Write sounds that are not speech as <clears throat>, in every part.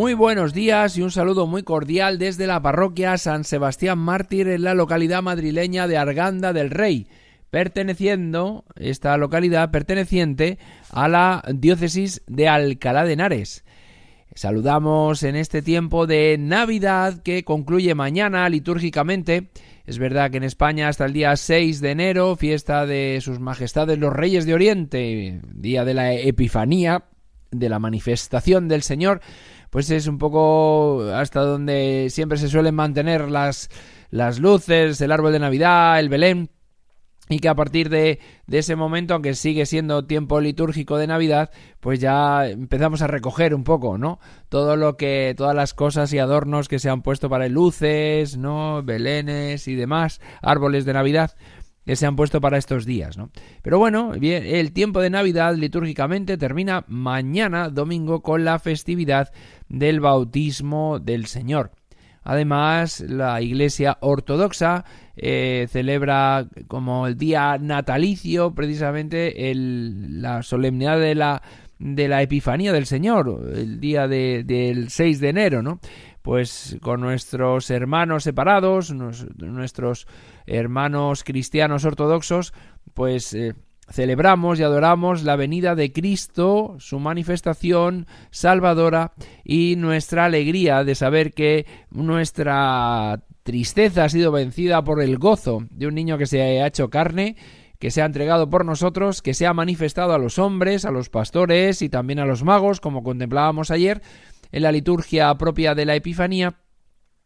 Muy buenos días y un saludo muy cordial desde la parroquia San Sebastián Mártir en la localidad madrileña de Arganda del Rey, perteneciendo, esta localidad perteneciente a la diócesis de Alcalá de Henares. Saludamos en este tiempo de Navidad que concluye mañana litúrgicamente. Es verdad que en España hasta el día 6 de enero, fiesta de sus majestades los Reyes de Oriente, día de la Epifanía, de la manifestación del Señor, pues es un poco hasta donde siempre se suelen mantener las, las luces, el árbol de Navidad, el Belén, y que a partir de, de, ese momento, aunque sigue siendo tiempo litúrgico de Navidad, pues ya empezamos a recoger un poco, ¿no? Todo lo que, todas las cosas y adornos que se han puesto para luces, ¿no? Belenes y demás, árboles de Navidad se han puesto para estos días, ¿no? Pero bueno, bien, el tiempo de Navidad litúrgicamente termina mañana, domingo, con la festividad del bautismo del Señor. Además, la Iglesia Ortodoxa eh, celebra como el día natalicio precisamente el, la solemnidad de la, de la Epifanía del Señor, el día de, del 6 de enero, ¿no? Pues con nuestros hermanos separados, nuestros hermanos cristianos ortodoxos, pues eh, celebramos y adoramos la venida de Cristo, su manifestación salvadora y nuestra alegría de saber que nuestra tristeza ha sido vencida por el gozo de un niño que se ha hecho carne, que se ha entregado por nosotros, que se ha manifestado a los hombres, a los pastores y también a los magos, como contemplábamos ayer en la liturgia propia de la Epifanía,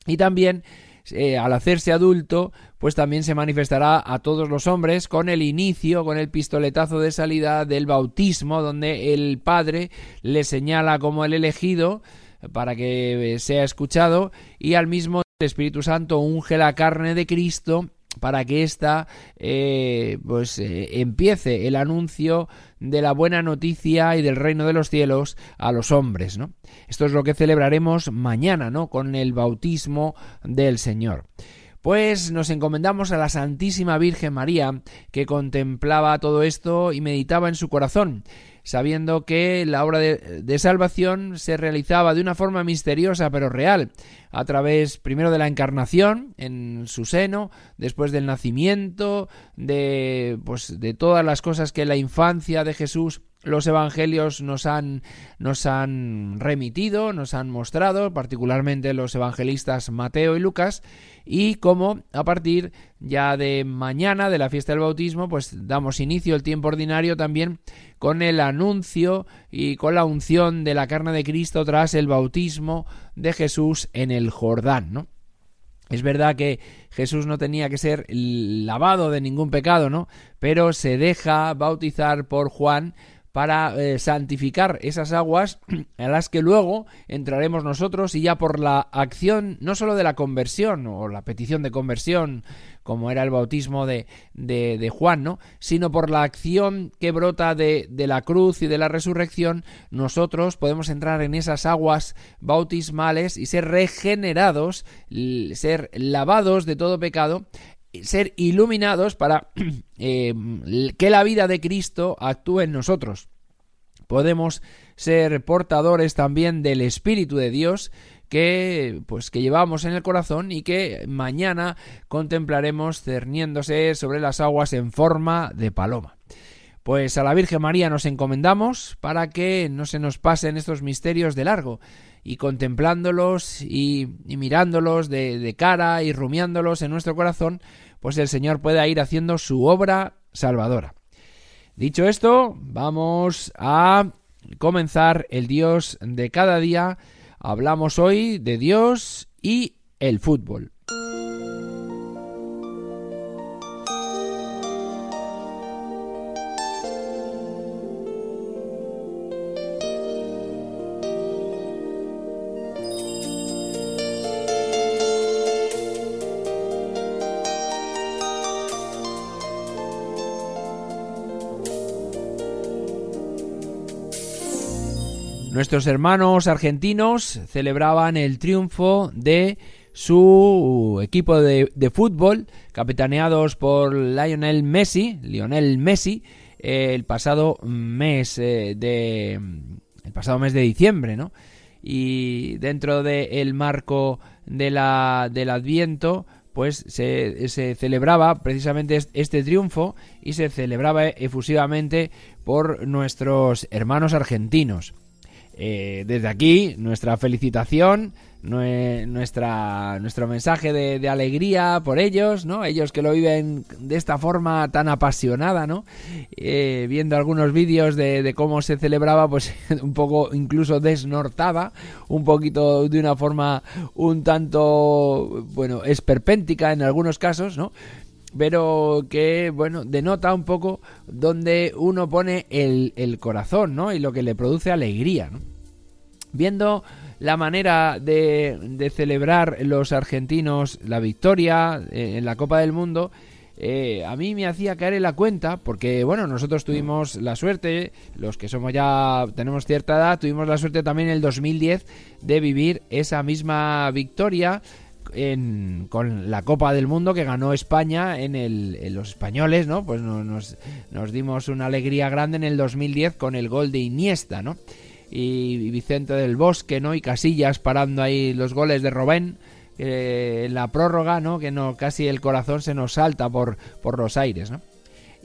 y también eh, al hacerse adulto, pues también se manifestará a todos los hombres con el inicio, con el pistoletazo de salida del bautismo, donde el Padre le señala como el elegido para que sea escuchado y al mismo el Espíritu Santo unge la carne de Cristo para que ésta eh, pues eh, empiece el anuncio de la buena noticia y del reino de los cielos a los hombres, ¿no? Esto es lo que celebraremos mañana, ¿no? Con el bautismo del Señor. Pues nos encomendamos a la Santísima Virgen María, que contemplaba todo esto y meditaba en su corazón sabiendo que la obra de, salvación se realizaba de una forma misteriosa pero real, a través primero de la encarnación en su seno, después del nacimiento, de pues de todas las cosas que la infancia de Jesús los evangelios nos han, nos han remitido, nos han mostrado, particularmente los evangelistas Mateo y Lucas, y cómo a partir ya de mañana de la fiesta del bautismo, pues damos inicio al tiempo ordinario también con el anuncio y con la unción de la carne de Cristo tras el bautismo de Jesús en el Jordán, ¿no? Es verdad que Jesús no tenía que ser lavado de ningún pecado, ¿no? Pero se deja bautizar por Juan para eh, santificar esas aguas <clears throat> a las que luego entraremos nosotros y ya por la acción no solo de la conversión o la petición de conversión como era el bautismo de, de, Juan, ¿no? sino por la acción que brota de, de la cruz y de la resurrección, nosotros podemos entrar en esas aguas bautismales y ser regenerados, ser lavados de todo pecado ser iluminados para <clears throat> eh, que la vida de Cristo actúe en nosotros. Podemos ser portadores también del Espíritu de Dios que pues que llevamos en el corazón y que mañana contemplaremos cerniéndose sobre las aguas en forma de paloma. Pues a la Virgen María nos encomendamos para que no se nos pasen estos misterios de largo y contemplándolos y, mirándolos de, cara y rumiándolos en nuestro corazón, pues el Señor pueda ir haciendo su obra salvadora. Dicho esto, vamos a comenzar el Dios de cada día. Hablamos hoy de Dios y el fútbol. Nuestros hermanos argentinos celebraban el triunfo de su equipo de, fútbol, capitaneados por Lionel Messi, Lionel Messi, el pasado mes eh, de el pasado mes de diciembre, ¿no? Y dentro del marco de la, del Adviento, pues se, se, celebraba precisamente este triunfo y se celebraba efusivamente por nuestros hermanos argentinos. Eh, desde aquí, nuestra felicitación, nuestra, nuestro mensaje de, alegría por ellos, ¿no? Ellos que lo viven de esta forma tan apasionada, ¿no? Eh, viendo algunos vídeos de, cómo se celebraba, pues <laughs> un poco incluso desnortada, un poquito de una forma un tanto, bueno, esperpéntica en algunos casos, ¿no? Pero que, bueno, denota un poco donde uno pone el, el corazón, ¿no? Y lo que le produce alegría, ¿no? Viendo la manera de, de celebrar los argentinos la victoria eh, en la Copa del Mundo, eh, a mí me hacía caer en la cuenta, porque bueno, nosotros tuvimos la suerte, los que somos ya, tenemos cierta edad, tuvimos la suerte también en el 2010 de vivir esa misma victoria con la Copa del Mundo que ganó España en, el, los españoles, ¿no? Pues nos, dimos una alegría grande en el 2010 con el gol de Iniesta, ¿no? Y Vicente del Bosque, ¿no? Y Casillas parando ahí los goles de Robén en la prórroga, ¿no? Que no, casi el corazón se nos salta por, por los aires, ¿no?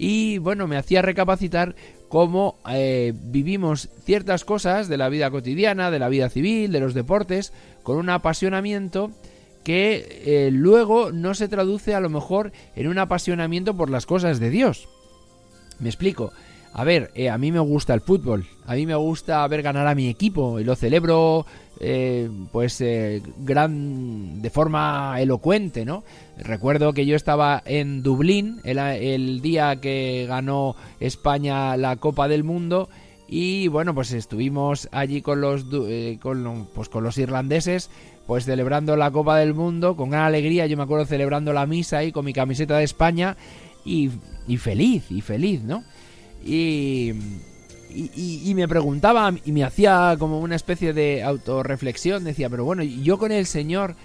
Y bueno, me hacía recapacitar cómo eh, vivimos ciertas cosas de la vida cotidiana, de la vida civil, de los deportes, con un apasionamiento que eh, luego no se traduce a lo mejor en un apasionamiento por las cosas de Dios. Me explico. A ver, eh, a mí me gusta el fútbol, a mí me gusta ver ganar a mi equipo y lo celebro eh, pues gran de forma elocuente, ¿no? Recuerdo que yo estaba en Dublín el, el día que ganó España la Copa del Mundo y bueno pues estuvimos allí con los con, pues con los irlandeses pues celebrando la Copa del Mundo con gran alegría. Yo me acuerdo celebrando la misa ahí con mi camiseta de España y, y feliz, y feliz, ¿no? Y, y, y, me preguntaba y me hacía como una especie de autorreflexión. Decía, pero bueno, yo con el Señor,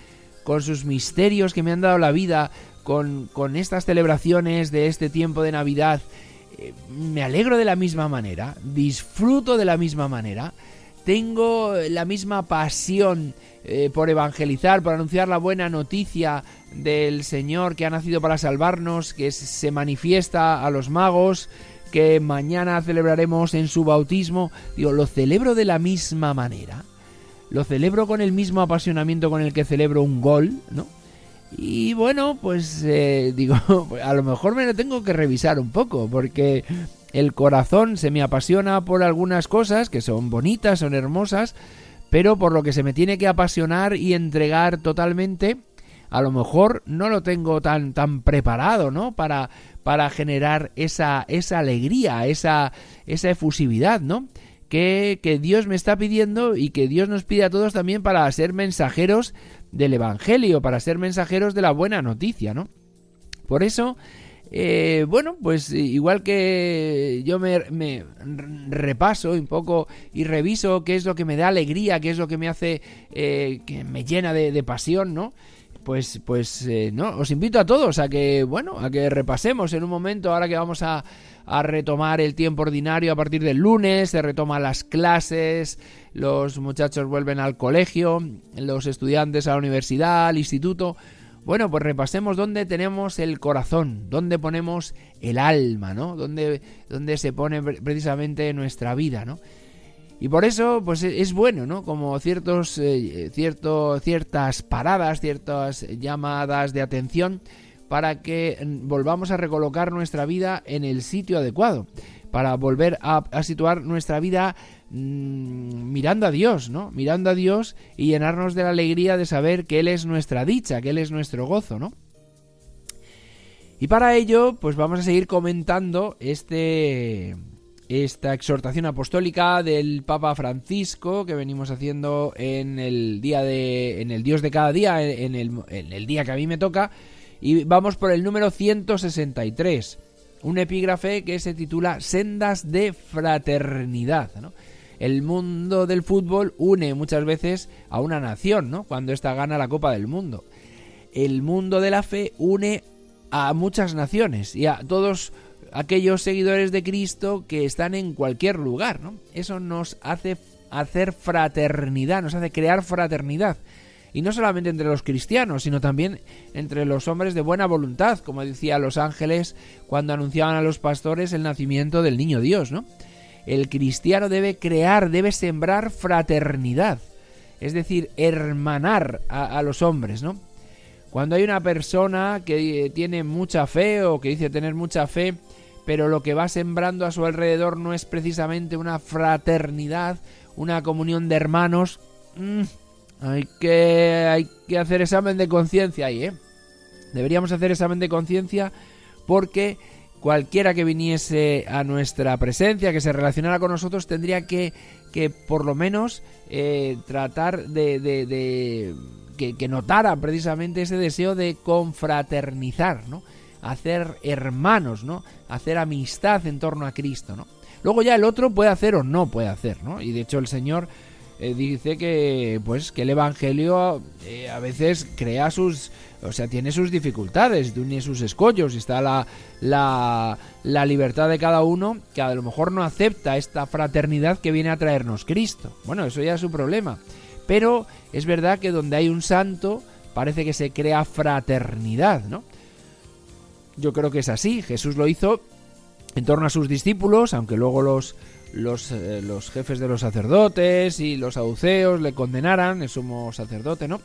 con sus misterios que me han dado la vida, con, con estas celebraciones de este tiempo de Navidad, eh, me alegro de la misma manera, disfruto de la misma manera, tengo la misma pasión eh, por evangelizar, por anunciar la buena noticia del Señor que ha nacido para salvarnos, que se manifiesta a los magos, que mañana celebraremos en su bautismo. Digo, lo celebro de la misma manera. Lo celebro con el mismo apasionamiento con el que celebro un gol, ¿no? Y bueno, pues eh, <laughs> digo, a lo mejor me lo tengo que revisar un poco, porque el corazón se me apasiona por algunas cosas que son bonitas, son hermosas, pero por lo que se me tiene que apasionar y entregar totalmente, a lo mejor no lo tengo tan, tan preparado, ¿no? Para, para generar esa, esa alegría, esa, esa efusividad, ¿no? Que, que, Dios me está pidiendo y que Dios nos pide a todos también para ser mensajeros del Evangelio, para ser mensajeros de la buena noticia, ¿no? Por eso eh, bueno, pues igual que yo me, repaso un poco y reviso qué es lo que me da alegría, qué es lo que me hace, eh, que me llena de, pasión, ¿no? Pues, pues, eh, no, os invito a todos a que, bueno, a que repasemos en un momento, ahora que vamos a retomar el tiempo ordinario a partir del lunes, se retoman las clases, los muchachos vuelven al colegio, los estudiantes a la universidad, al instituto. Bueno, pues repasemos dónde tenemos el corazón, dónde ponemos el alma, ¿no? Dónde, dónde se pone precisamente nuestra vida, ¿no? Y por eso, pues e, es bueno, ¿no? Como ciertos, eh, ciertas paradas, ciertas llamadas de atención, para que volvamos a recolocar nuestra vida en el sitio adecuado, para volver a, situar nuestra vida mm, mirando a Dios, ¿no? Mirando a Dios y llenarnos de la alegría de saber que Él es nuestra dicha, que Él es nuestro gozo, ¿no? Y para ello, pues vamos a seguir comentando este esta exhortación apostólica del Papa Francisco que venimos haciendo en el día de en el Dios de cada día en el, en el día que a mí me toca y vamos por el número 163 un epígrafe que se titula Sendas de fraternidad el mundo del fútbol une muchas veces a una nación ¿no? cuando ésta gana la Copa del Mundo el mundo de la fe une a muchas naciones y a todos aquellos seguidores de Cristo que están en cualquier lugar, ¿no? Eso nos hace hacer fraternidad, nos hace crear fraternidad. Y no solamente entre los cristianos, sino también entre los hombres de buena voluntad, como decía los ángeles cuando anunciaban a los pastores el nacimiento del niño Dios, ¿no? El cristiano debe crear, debe sembrar fraternidad, es decir, hermanar a, los hombres, ¿no? Cuando hay una persona que tiene mucha fe o que dice tener mucha fe, pero lo que va sembrando a su alrededor no es precisamente una fraternidad, una comunión de hermanos. Mm, hay, que, hay que hacer examen de conciencia ahí, ¿eh? Deberíamos hacer examen de conciencia porque cualquiera que viniese a nuestra presencia, que se relacionara con nosotros, tendría que, que por lo menos eh, tratar de, de, que, que, notara precisamente ese deseo de confraternizar, ¿no? hacer hermanos, ¿no? Hacer amistad en torno a Cristo, ¿no? Luego ya el otro puede hacer o no puede hacer, ¿no? Y de hecho el Señor eh, dice que pues que el evangelio eh, a veces crea sus o sea tiene sus dificultades tiene sus escollos y está la, la, la libertad de cada uno que a lo mejor no acepta esta fraternidad que viene a traernos Cristo bueno eso ya es su problema pero es verdad que donde hay un santo parece que se crea fraternidad no yo creo que es así. Jesús lo hizo en torno a sus discípulos, aunque luego los, los, eh, jefes de los sacerdotes y los saduceos le condenaran, el sumo sacerdote, ¿no?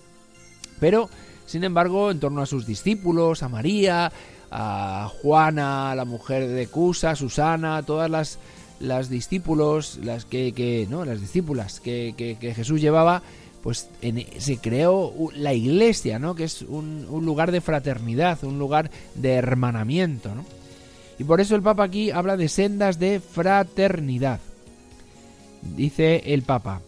Pero, sin embargo, en torno a sus discípulos, a María, a Juana, la mujer de Cusa, Susana, todas las, las discípulos, las que, no, las discípulas que, que Jesús llevaba, pues se creó la iglesia, ¿no? Que es un, lugar de fraternidad, un lugar de hermanamiento, ¿no? Y por eso el Papa aquí habla de sendas de fraternidad. Dice el Papa,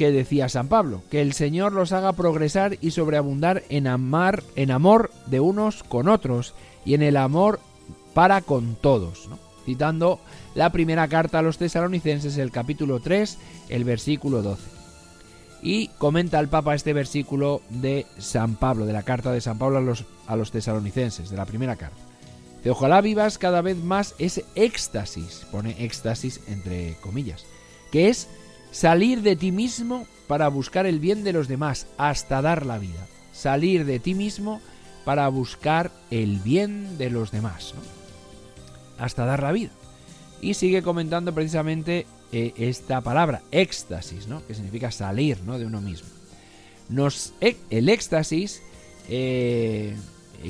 que decía San Pablo, que el Señor los haga progresar y sobreabundar en amar, en amor de unos con otros y en el amor para con todos, citando la primera carta a los tesalonicenses, el capítulo 3, el versículo 12. Y comenta el Papa este versículo de San Pablo, de la carta de San Pablo a los, a los tesalonicenses, de la primera carta. De ojalá vivas cada vez más ese éxtasis, pone éxtasis entre comillas, que es salir de ti mismo para buscar el bien de los demás hasta dar la vida. Salir de ti mismo para buscar el bien de los demás, hasta dar la vida. Y sigue comentando precisamente eh, esta palabra, éxtasis, ¿no? que significa salir ¿no? de uno mismo. Nos, e, el éxtasis eh,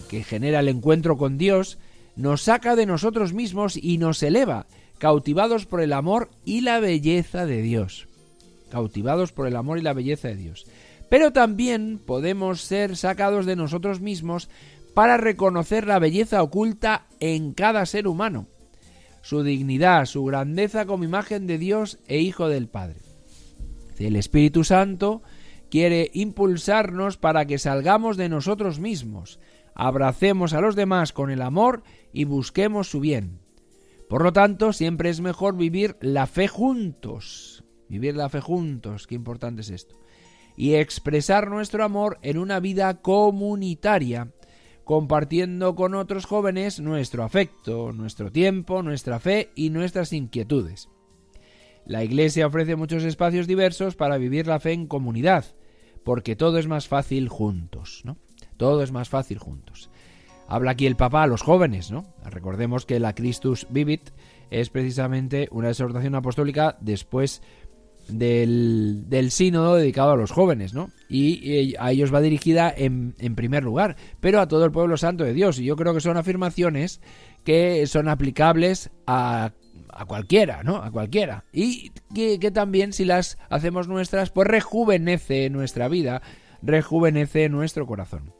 que genera el encuentro con Dios nos saca de nosotros mismos y nos eleva, cautivados por el amor y la belleza de Dios. Cautivados por el amor y la belleza de Dios. Pero también podemos ser sacados de nosotros mismos para reconocer la belleza oculta en cada ser humano su dignidad, su grandeza como imagen de Dios e Hijo del Padre. El Espíritu Santo quiere impulsarnos para que salgamos de nosotros mismos, abracemos a los demás con el amor y busquemos su bien. Por lo tanto, siempre es mejor vivir la fe juntos. Vivir la fe juntos, qué importante es esto. Y expresar nuestro amor en una vida comunitaria compartiendo con otros jóvenes nuestro afecto, nuestro tiempo, nuestra fe y nuestras inquietudes. La Iglesia ofrece muchos espacios diversos para vivir la fe en comunidad, porque todo es más fácil juntos, ¿no? Todo es más fácil juntos. Habla aquí el Papa a los jóvenes, ¿no? Recordemos que la Christus Vivit es precisamente una exhortación apostólica después del, del sínodo dedicado a los jóvenes, ¿no? Y, a ellos va dirigida en, en primer lugar, pero a todo el pueblo santo de Dios. Y yo creo que son afirmaciones que son aplicables a a cualquiera, ¿no? A cualquiera. Y que, que, también si las hacemos nuestras, pues rejuvenece nuestra vida, rejuvenece nuestro corazón.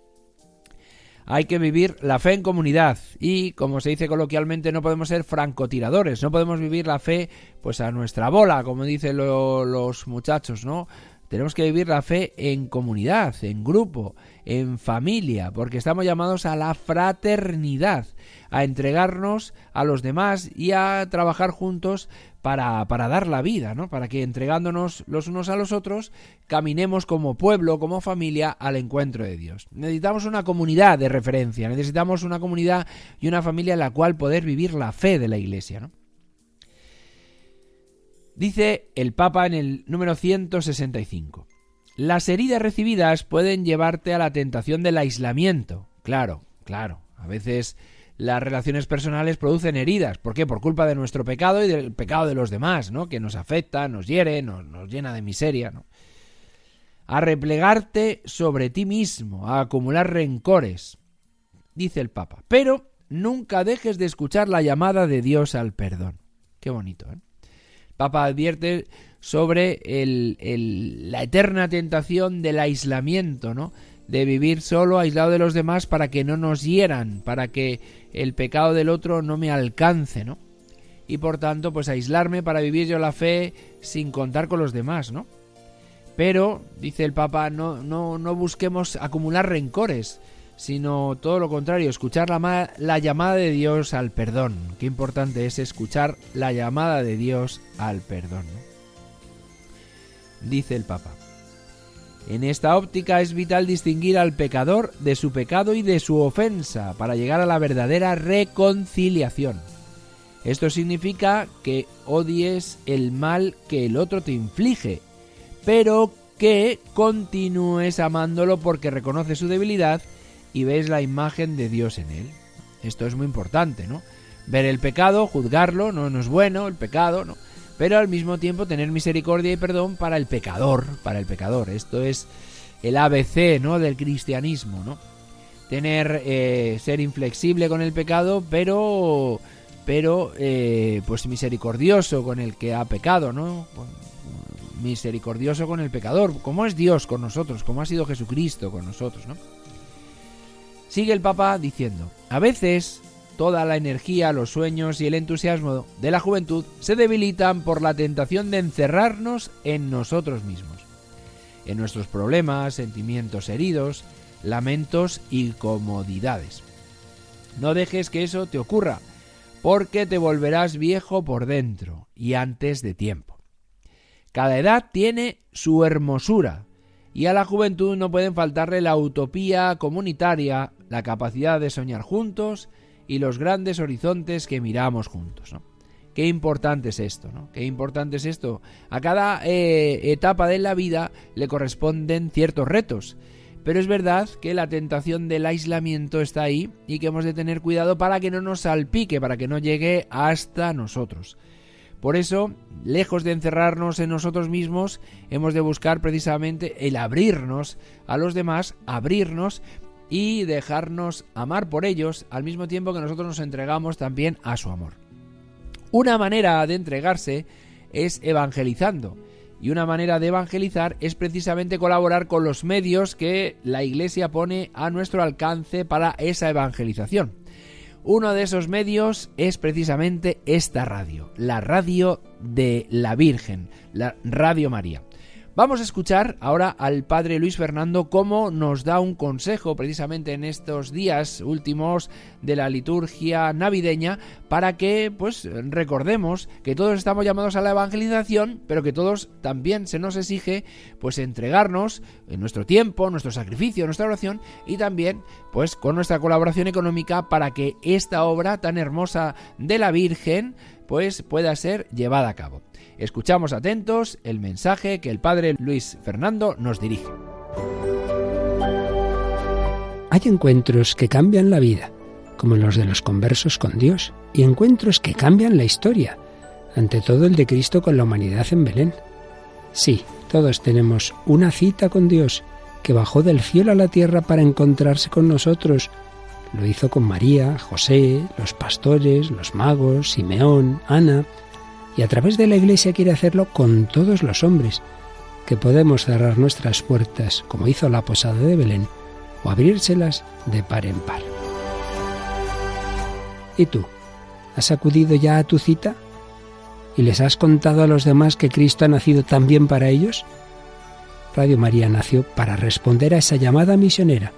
Hay que vivir la fe en comunidad y, como se dice coloquialmente, no podemos ser francotiradores, no podemos vivir la fe pues a nuestra bola, como dicen los muchachos, ¿no? Tenemos que vivir la fe en comunidad, en grupo, en familia, porque estamos llamados a la fraternidad, a entregarnos a los demás y a trabajar juntos para, para dar la vida, ¿no? Para que entregándonos los unos a los otros, caminemos como pueblo, como familia, al encuentro de Dios. Necesitamos una comunidad de referencia, necesitamos una comunidad y una familia en la cual poder vivir la fe de la Iglesia, ¿no? Dice el Papa en el número 165. Las heridas recibidas pueden llevarte a la tentación del aislamiento. Claro, claro. A veces las relaciones personales producen heridas. ¿Por qué? Por culpa de nuestro pecado y del pecado de los demás, ¿no? Que nos afecta, nos hiere, nos, nos llena de miseria, ¿no? A replegarte sobre ti mismo, a acumular rencores, dice el Papa. Pero nunca dejes de escuchar la llamada de Dios al perdón. Qué bonito, ¿eh? Papa advierte sobre el, la eterna tentación del aislamiento, ¿no? De vivir solo, aislado de los demás, para que no nos hieran, para que el pecado del otro no me alcance, ¿no? Y por tanto, pues aislarme para vivir yo la fe sin contar con los demás, ¿no? Pero, dice el Papa, no, no, no busquemos acumular rencores, sino todo lo contrario, escuchar la, la llamada de Dios al perdón. Qué importante es escuchar la llamada de Dios al perdón. Dice el Papa. En esta óptica es vital distinguir al pecador de su pecado y de su ofensa para llegar a la verdadera reconciliación. Esto significa que odies el mal que el otro te inflige, pero que continúes amándolo porque reconoce su debilidad y ves la imagen de Dios en él. Esto es muy importante, ¿no? Ver el pecado, juzgarlo, no, no es bueno el pecado, ¿no? Pero al mismo tiempo tener misericordia y perdón para el pecador, para el pecador. Esto es el ABC, ¿no? Del cristianismo, ¿no? Tener, eh, ser inflexible con el pecado, pero, pero, eh, pues misericordioso con el que ha pecado, ¿no? Misericordioso con el pecador, como es Dios con nosotros, como ha sido Jesucristo con nosotros, ¿no? Sigue el Papa diciendo, a veces toda la energía, los sueños y el entusiasmo de la juventud se debilitan por la tentación de encerrarnos en nosotros mismos, en nuestros problemas, sentimientos heridos, lamentos y comodidades. No dejes que eso te ocurra, porque te volverás viejo por dentro y antes de tiempo. Cada edad tiene su hermosura, y a la juventud no pueden faltarle la utopía comunitaria, la capacidad de soñar juntos y los grandes horizontes que miramos juntos. ¿no? Qué importante es esto, ¿no? Qué importante es esto. A cada eh, etapa de la vida le corresponden ciertos retos. Pero es verdad que la tentación del aislamiento está ahí y que hemos de tener cuidado para que no nos salpique, para que no llegue hasta nosotros. Por eso, lejos de encerrarnos en nosotros mismos, hemos de buscar precisamente el abrirnos a los demás, abrirnos y dejarnos amar por ellos al mismo tiempo que nosotros nos entregamos también a su amor. Una manera de entregarse es evangelizando. Y una manera de evangelizar es precisamente colaborar con los medios que la Iglesia pone a nuestro alcance para esa evangelización. Uno de esos medios es precisamente esta radio, la radio de la Virgen, la Radio María. Vamos a escuchar ahora al padre Luis Fernando cómo nos da un consejo precisamente en estos días últimos de la liturgia navideña para que pues recordemos que todos estamos llamados a la evangelización, pero que todos también se nos exige pues entregarnos en nuestro tiempo, nuestro sacrificio, nuestra oración y también pues con nuestra colaboración económica para que esta obra tan hermosa de la Virgen pues pueda ser llevada a cabo. Escuchamos atentos el mensaje que el padre Luis Fernando nos dirige. Hay encuentros que cambian la vida, como los de los conversos con Dios, y encuentros que cambian la historia, ante todo el de Cristo con la humanidad en Belén. Sí, todos tenemos una cita con Dios, que bajó del cielo a la tierra para encontrarse con nosotros. Lo hizo con María, José, los pastores, los magos, Simeón, Ana, y a través de la Iglesia quiere hacerlo con todos los hombres, que podemos cerrar nuestras puertas, como hizo la posada de Belén, o abrírselas de par en par. ¿Y tú? ¿Has acudido ya a tu cita? ¿Y les has contado a los demás que Cristo ha nacido también para ellos? Radio María nació para responder a esa llamada misionera,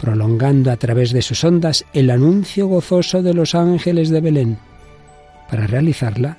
prolongando a través de sus ondas el anuncio gozoso de los ángeles de Belén. Para realizarla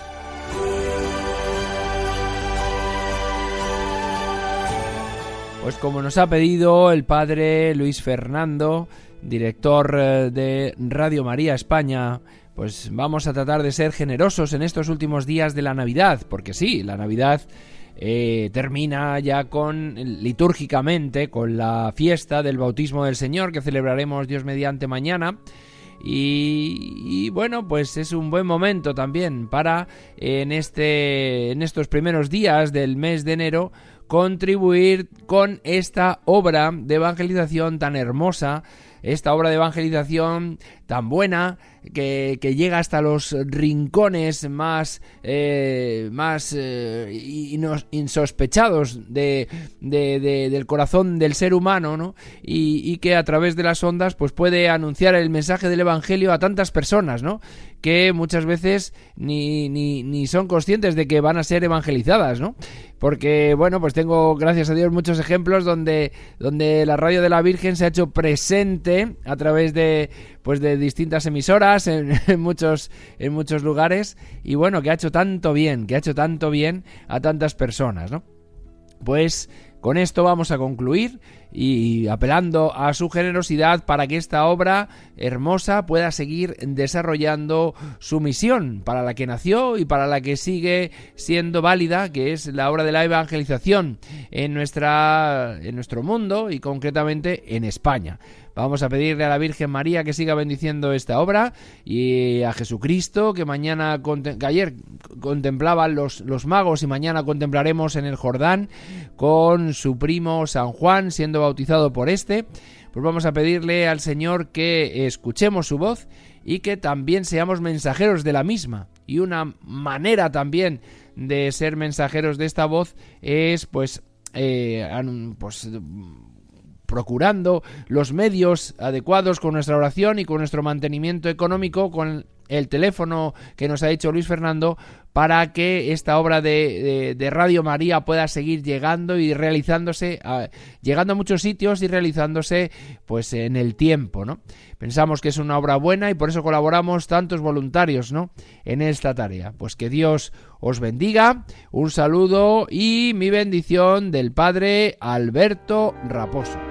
Pues como nos ha pedido el padre Luis Fernando, director eh, de Radio María España, pues vamos a tratar de ser generosos en estos últimos días de la Navidad, porque sí, la Navidad eh, termina ya con litúrgicamente con la fiesta del bautismo del Señor que celebraremos Dios mediante mañana. Y, bueno, pues es un buen momento también para en este en estos primeros días del mes de enero contribuir con esta obra de evangelización tan hermosa, esta obra de evangelización tan buena que, llega hasta los rincones más, eh, más eh, insospechados de, del corazón del ser humano, ¿no? Y, que a través de las ondas pues puede anunciar el mensaje del Evangelio a tantas personas, ¿no? Que muchas veces ni, ni, ni son conscientes de que van a ser evangelizadas, ¿no? Porque, bueno, pues tengo, gracias a Dios, muchos ejemplos donde, donde la radio de la Virgen se ha hecho presente a través de, pues de distintas emisoras <laughs> en, muchos en muchos lugares y bueno que ha hecho tanto bien que ha hecho tanto bien a tantas personas no pues con esto vamos a concluir y apelando a su generosidad para que esta obra hermosa pueda seguir desarrollando su misión para la que nació y para la que sigue siendo válida, que es la obra de la evangelización en nuestra en nuestro mundo y concretamente en España. Vamos a pedirle a la Virgen María que siga bendiciendo esta obra y a Jesucristo que mañana, que ayer contemplaban los, los magos y mañana contemplaremos en el Jordán con su primo San Juan siendo bautizado por este. Pues vamos a pedirle al Señor que escuchemos su voz y que también seamos mensajeros de la misma. Y una manera también de ser mensajeros de esta voz es pues, eh, pues procurando los medios adecuados con nuestra oración y con nuestro mantenimiento económico, con el teléfono que nos ha dicho Luis Fernando, para que esta obra de, Radio María pueda seguir llegando y realizándose, llegando a muchos sitios y realizándose pues en el tiempo, ¿no? Pensamos que es una obra buena y por eso colaboramos tantos voluntarios, ¿no? En esta tarea. Pues que Dios os bendiga, un saludo y mi bendición del Padre Alberto Raposo.